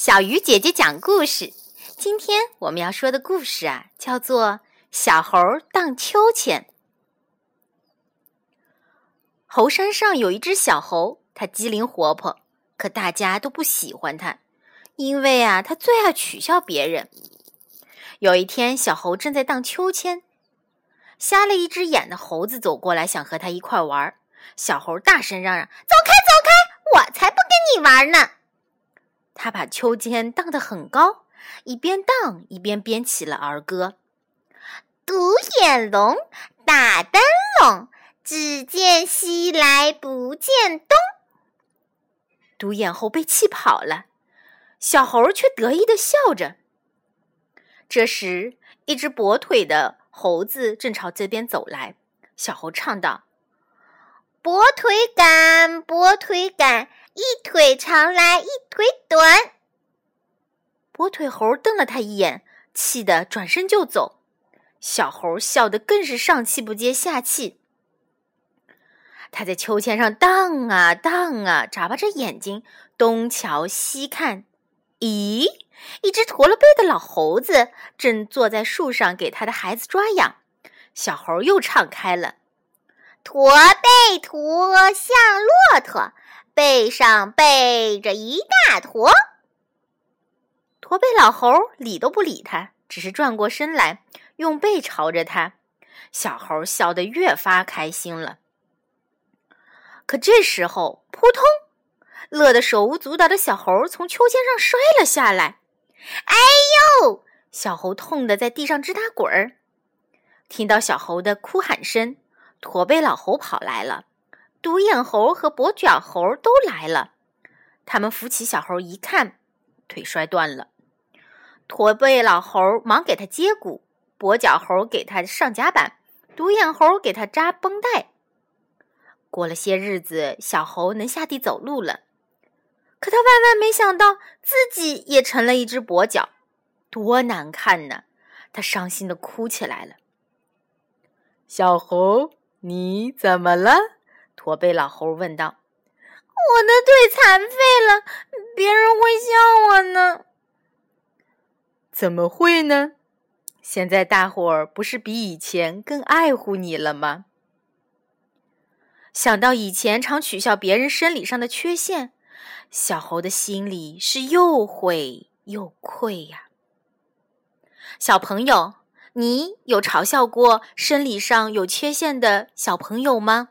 小鱼姐姐讲故事。今天我们要说的故事啊，叫做《小猴荡秋千》。猴山上有一只小猴，它机灵活泼，可大家都不喜欢它，因为啊，它最爱取笑别人。有一天，小猴正在荡秋千，瞎了一只眼的猴子走过来，想和它一块玩。小猴大声嚷嚷：“走开，走开！我才不跟你玩呢！”他把秋千荡得很高，一边荡一边编起了儿歌：“独眼龙，打灯笼，只见西来不见东。”独眼猴被气跑了，小猴却得意的笑着。这时，一只跛腿的猴子正朝这边走来，小猴唱道：“跛腿赶，跛腿赶。”一腿长来一腿短，跛腿猴瞪了他一眼，气得转身就走。小猴笑得更是上气不接下气。他在秋千上荡啊荡啊，眨巴着眼睛东瞧西看。咦，一只驼了背的老猴子正坐在树上给他的孩子抓痒。小猴又唱开了：“驼背驼像骆驼。”背上背着一大坨，驼背老猴理都不理他，只是转过身来，用背朝着他。小猴笑得越发开心了。可这时候，扑通，乐得手舞足蹈的小猴从秋千上摔了下来。哎呦！小猴痛得在地上直打滚儿。听到小猴的哭喊声，驼背老猴跑来了。独眼猴和跛脚猴都来了，他们扶起小猴一看，腿摔断了。驼背老猴忙给他接骨，跛脚猴给他上夹板，独眼猴给他扎绷带。过了些日子，小猴能下地走路了，可他万万没想到自己也成了一只跛脚，多难看呢！他伤心的哭起来了。小猴，你怎么了？驼背老猴问道：“我的腿残废了，别人会笑我呢。”“怎么会呢？现在大伙儿不是比以前更爱护你了吗？”想到以前常取笑别人生理上的缺陷，小猴的心里是又悔又愧呀。小朋友，你有嘲笑过生理上有缺陷的小朋友吗？